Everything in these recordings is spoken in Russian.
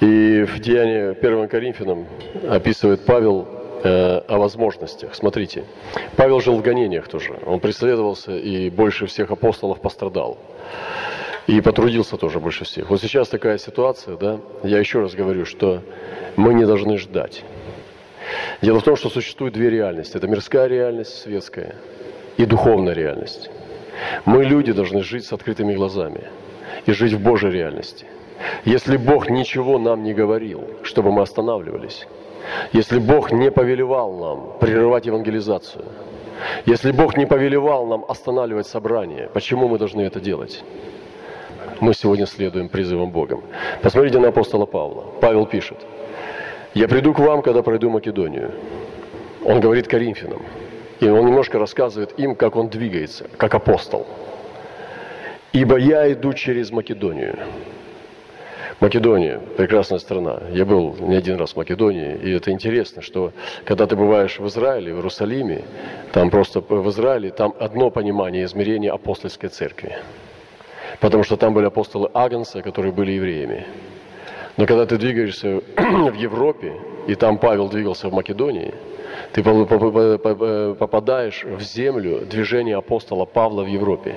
И в Деянии 1 Коринфянам описывает Павел э, о возможностях. Смотрите, Павел жил в гонениях тоже. Он преследовался и больше всех апостолов пострадал. И потрудился тоже больше всех. Вот сейчас такая ситуация, да, я еще раз говорю, что мы не должны ждать. Дело в том, что существует две реальности. Это мирская реальность, светская, и духовная реальность. Мы, люди, должны жить с открытыми глазами и жить в Божьей реальности. Если Бог ничего нам не говорил, чтобы мы останавливались, если Бог не повелевал нам прерывать евангелизацию, если Бог не повелевал нам останавливать собрание, почему мы должны это делать? Мы сегодня следуем призывам Богом. Посмотрите на апостола Павла. Павел пишет, «Я приду к вам, когда пройду Македонию». Он говорит Коринфянам. И он немножко рассказывает им, как он двигается, как апостол. «Ибо я иду через Македонию». Македония – прекрасная страна. Я был не один раз в Македонии, и это интересно, что когда ты бываешь в Израиле, в Иерусалиме, там просто в Израиле, там одно понимание измерения апостольской церкви. Потому что там были апостолы Агнца, которые были евреями. Но когда ты двигаешься в Европе, и там Павел двигался в Македонии – ты попадаешь в землю движения апостола Павла в Европе.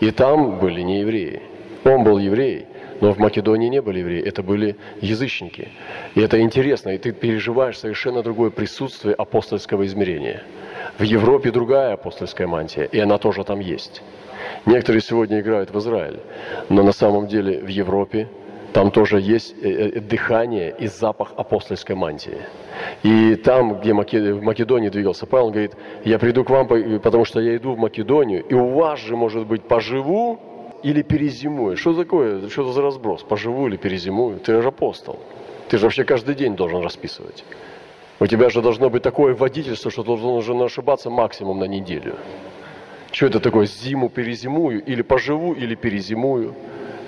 И там были не евреи. Он был еврей, но в Македонии не были евреи, это были язычники. И это интересно, и ты переживаешь совершенно другое присутствие апостольского измерения. В Европе другая апостольская мантия, и она тоже там есть. Некоторые сегодня играют в Израиль, но на самом деле в Европе там тоже есть э, э, дыхание и запах апостольской мантии. И там, где в Македонии двигался Павел, он говорит, я приду к вам, потому что я иду в Македонию, и у вас же, может быть, поживу или перезимую. Что такое? Что за разброс? Поживу или перезимую? Ты же апостол. Ты же вообще каждый день должен расписывать. У тебя же должно быть такое водительство, что должен ошибаться максимум на неделю. Что это такое? Зиму перезимую или поживу, или перезимую?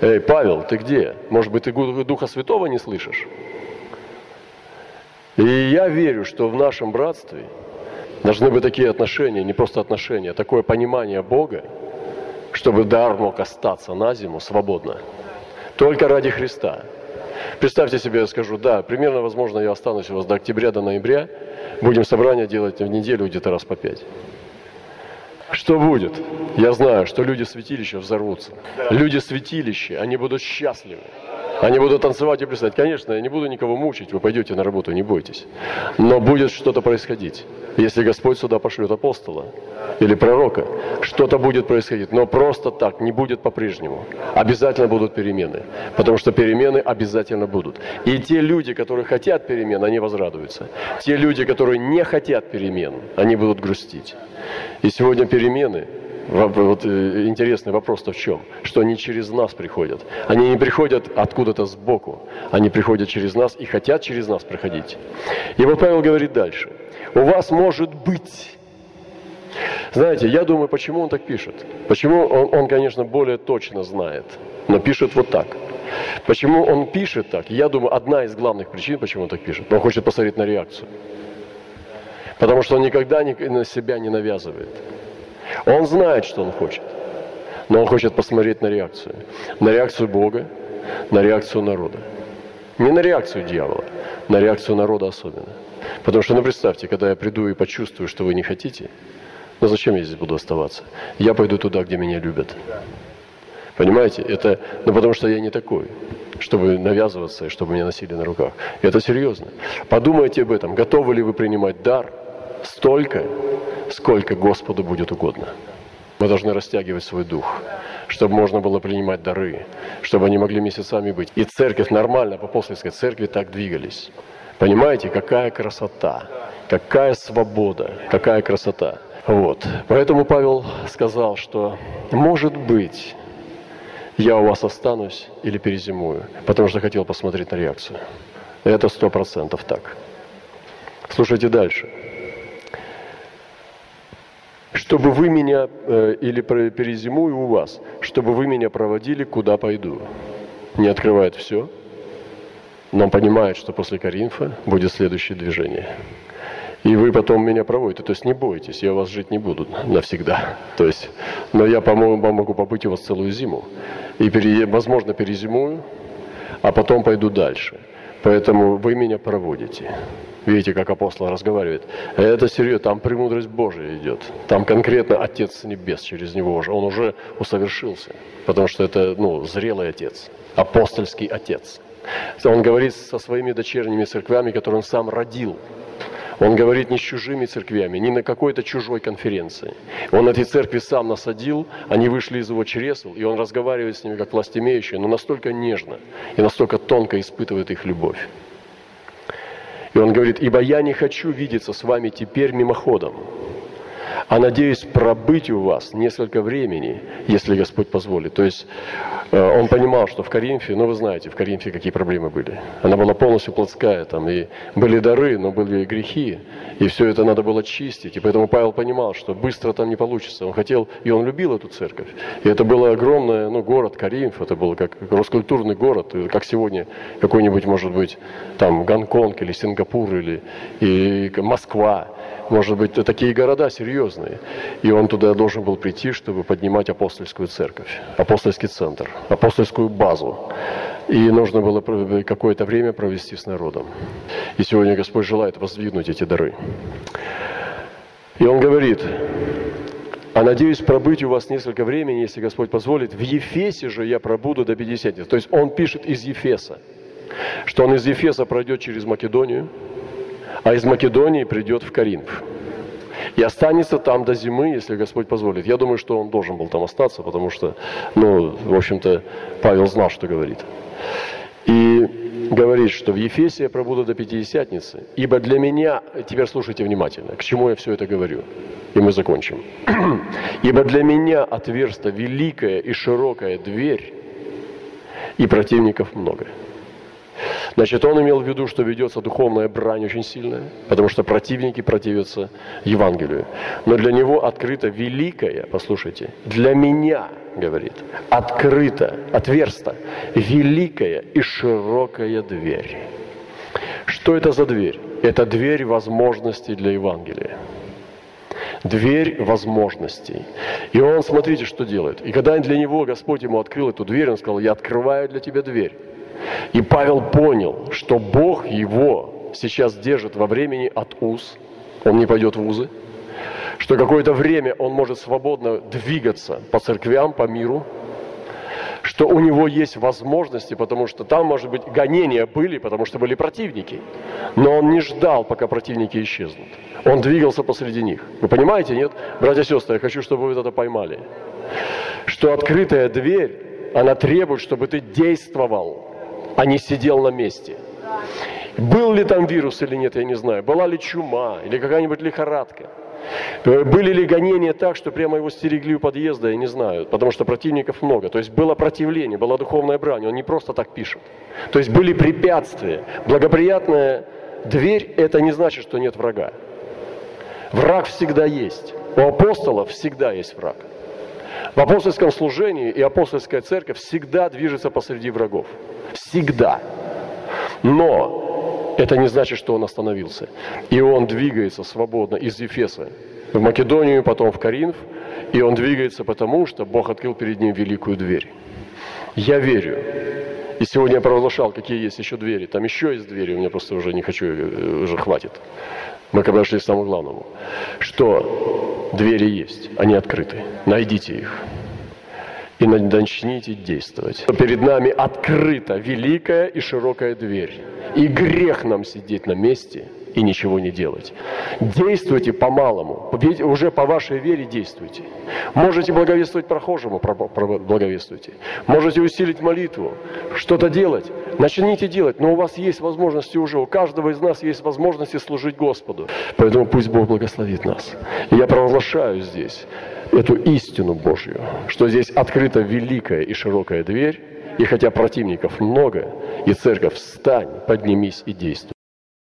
Эй, Павел, ты где? Может быть, ты Духа Святого не слышишь? И я верю, что в нашем братстве должны быть такие отношения, не просто отношения, а такое понимание Бога, чтобы дар мог остаться на зиму свободно. Только ради Христа. Представьте себе, я скажу, да, примерно, возможно, я останусь у вас до октября, до ноября, будем собрание делать в неделю где-то раз по пять. Что будет? Я знаю, что люди святилища взорвутся. Люди святилища, они будут счастливы. Они будут танцевать и плясать. Конечно, я не буду никого мучить, вы пойдете на работу, не бойтесь. Но будет что-то происходить. Если Господь сюда пошлет апостола или пророка, что-то будет происходить. Но просто так не будет по-прежнему. Обязательно будут перемены. Потому что перемены обязательно будут. И те люди, которые хотят перемен, они возрадуются. Те люди, которые не хотят перемен, они будут грустить. И сегодня перемены вот э, интересный вопрос-то в чем? Что они через нас приходят. Они не приходят откуда-то сбоку. Они приходят через нас и хотят через нас проходить. И вот Павел говорит дальше. У вас может быть... Знаете, я думаю, почему он так пишет. Почему он, он, конечно, более точно знает, но пишет вот так. Почему он пишет так? Я думаю, одна из главных причин, почему он так пишет. Он хочет посмотреть на реакцию. Потому что он никогда на себя не навязывает. Он знает, что он хочет. Но он хочет посмотреть на реакцию. На реакцию Бога, на реакцию народа. Не на реакцию дьявола, на реакцию народа особенно. Потому что, ну представьте, когда я приду и почувствую, что вы не хотите, ну зачем я здесь буду оставаться? Я пойду туда, где меня любят. Понимаете? Это, ну потому что я не такой, чтобы навязываться и чтобы меня носили на руках. Это серьезно. Подумайте об этом. Готовы ли вы принимать дар столько, сколько Господу будет угодно. Мы должны растягивать свой дух, чтобы можно было принимать дары, чтобы они могли месяцами быть. И церковь нормально, по апостольской церкви так двигались. Понимаете, какая красота, какая свобода, какая красота. Вот. Поэтому Павел сказал, что может быть, я у вас останусь или перезимую, потому что хотел посмотреть на реакцию. Это сто процентов так. Слушайте дальше чтобы вы меня, э, или перезимую у вас, чтобы вы меня проводили, куда пойду. Не открывает все, но понимает, что после Коринфа будет следующее движение. И вы потом меня проводите. То есть не бойтесь, я у вас жить не буду навсегда. То есть, но я помогу, могу побыть у вас целую зиму. И, возможно, перезимую, а потом пойду дальше. Поэтому вы меня проводите. Видите, как апостол разговаривает. Это серьезно, там премудрость Божия идет. Там конкретно Отец Небес через него уже. Он уже усовершился. Потому что это ну, зрелый Отец, апостольский Отец. Он говорит со своими дочерними церквями, которые он сам родил. Он говорит не с чужими церквями, не на какой-то чужой конференции. Он эти церкви сам насадил, они вышли из его чресел, и он разговаривает с ними как властимеющий, но настолько нежно и настолько тонко испытывает их любовь. И он говорит, ибо я не хочу видеться с вами теперь мимоходом, а надеюсь пробыть у вас несколько времени, если Господь позволит. То есть э, он понимал, что в Коринфе, ну вы знаете, в Коринфе какие проблемы были. Она была полностью плотская, там и были дары, но были и грехи, и все это надо было чистить. И поэтому Павел понимал, что быстро там не получится. Он хотел, и он любил эту церковь. И это был огромный ну, город Коринф, это был как роскультурный город, как сегодня какой-нибудь, может быть, там Гонконг или Сингапур или и Москва может быть, такие города серьезные. И он туда должен был прийти, чтобы поднимать апостольскую церковь, апостольский центр, апостольскую базу. И нужно было какое-то время провести с народом. И сегодня Господь желает воздвигнуть эти дары. И он говорит, а надеюсь пробыть у вас несколько времени, если Господь позволит. В Ефесе же я пробуду до 50. То есть он пишет из Ефеса, что он из Ефеса пройдет через Македонию, а из Македонии придет в Коринф. И останется там до зимы, если Господь позволит. Я думаю, что он должен был там остаться, потому что, ну, в общем-то, Павел знал, что говорит. И говорит, что в Ефесе я пробуду до Пятидесятницы, ибо для меня, теперь слушайте внимательно, к чему я все это говорю, и мы закончим. Ибо для меня отверста великая и широкая дверь, и противников много. Значит, он имел в виду, что ведется духовная брань очень сильная, потому что противники противятся Евангелию. Но для него открыта великая, послушайте, для меня, говорит, открыта, отверста, великая и широкая дверь. Что это за дверь? Это дверь возможностей для Евангелия дверь возможностей. И он, смотрите, что делает. И когда для него Господь ему открыл эту дверь, он сказал, я открываю для тебя дверь. И Павел понял, что Бог его сейчас держит во времени от уз, он не пойдет в узы, что какое-то время он может свободно двигаться по церквям, по миру, что у него есть возможности, потому что там, может быть, гонения были, потому что были противники. Но он не ждал, пока противники исчезнут. Он двигался посреди них. Вы понимаете, нет? Братья и сестры, я хочу, чтобы вы это поймали. Что открытая дверь, она требует, чтобы ты действовал а не сидел на месте. Был ли там вирус или нет, я не знаю. Была ли чума или какая-нибудь лихорадка. Были ли гонения так, что прямо его стерегли у подъезда, я не знаю, потому что противников много. То есть было противление, была духовная брань, он не просто так пишет. То есть были препятствия. Благоприятная дверь – это не значит, что нет врага. Враг всегда есть. У апостолов всегда есть враг. В апостольском служении и апостольская церковь всегда движется посреди врагов. Всегда. Но это не значит, что он остановился. И он двигается свободно из Ефеса в Македонию, потом в Каринф. И он двигается потому, что Бог открыл перед ним великую дверь. Я верю. И сегодня я провозглашал, какие есть еще двери. Там еще есть двери, у меня просто уже не хочу, э, уже хватит. Мы когда шли к самому главному. Что двери есть, они открыты. Найдите их и начните действовать. Перед нами открыта великая и широкая дверь. И грех нам сидеть на месте и ничего не делать. Действуйте по-малому, уже по вашей вере действуйте. Можете благовествовать прохожему, благовествуйте. Можете усилить молитву, что-то делать. Начните делать, но у вас есть возможности уже, у каждого из нас есть возможности служить Господу. Поэтому пусть Бог благословит нас. И я провозглашаю здесь эту истину Божью, что здесь открыта великая и широкая дверь, и хотя противников много, и церковь встань, поднимись и действуй.